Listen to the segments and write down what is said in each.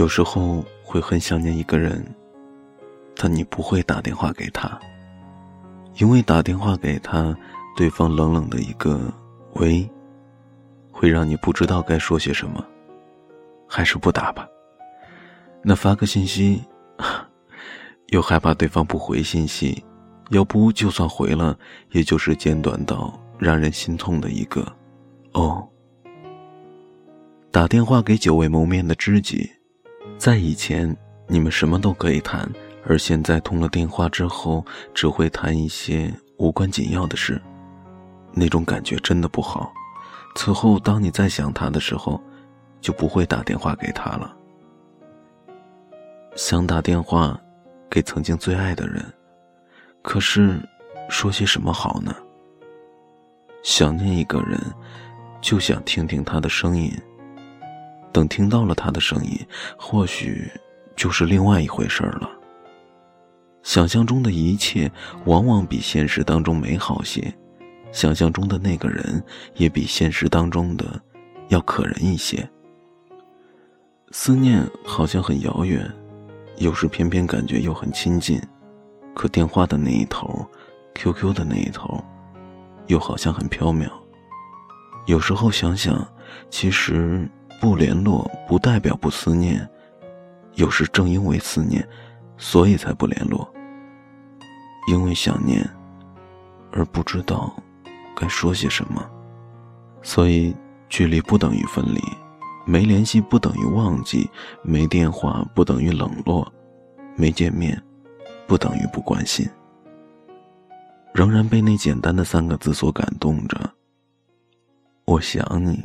有时候会很想念一个人，但你不会打电话给他，因为打电话给他，对方冷冷的一个“喂”，会让你不知道该说些什么，还是不打吧。那发个信息，又害怕对方不回信息，要不就算回了，也就是简短到让人心痛的一个“哦”。打电话给久未谋面的知己，在以前你们什么都可以谈，而现在通了电话之后，只会谈一些无关紧要的事，那种感觉真的不好。此后，当你再想他的时候，就不会打电话给他了。想打电话给曾经最爱的人，可是说些什么好呢？想念一个人，就想听听他的声音。等听到了他的声音，或许就是另外一回事儿了。想象中的一切往往比现实当中美好些，想象中的那个人也比现实当中的要可人一些。思念好像很遥远，有时偏偏感觉又很亲近，可电话的那一头，QQ 的那一头，又好像很飘渺。有时候想想，其实。不联络不代表不思念，有时正因为思念，所以才不联络。因为想念，而不知道该说些什么，所以距离不等于分离，没联系不等于忘记，没电话不等于冷落，没见面不等于不关心。仍然被那简单的三个字所感动着。我想你。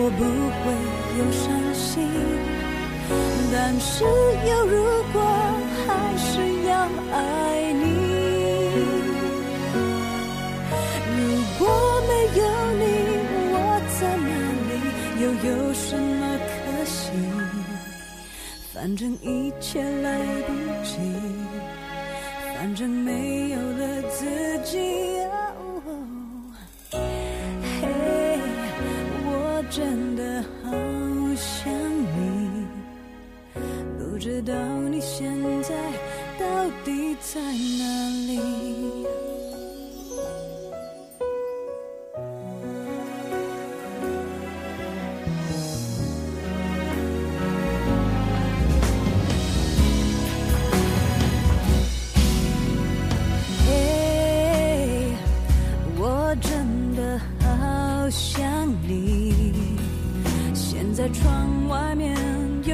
我不会有伤心，但是有如果还是要爱你。如果没有你，我在哪里？又有什么可惜？反正一切来不及，反正没有了自己。知道你现在到底在哪里。我真的好想你，现在窗外面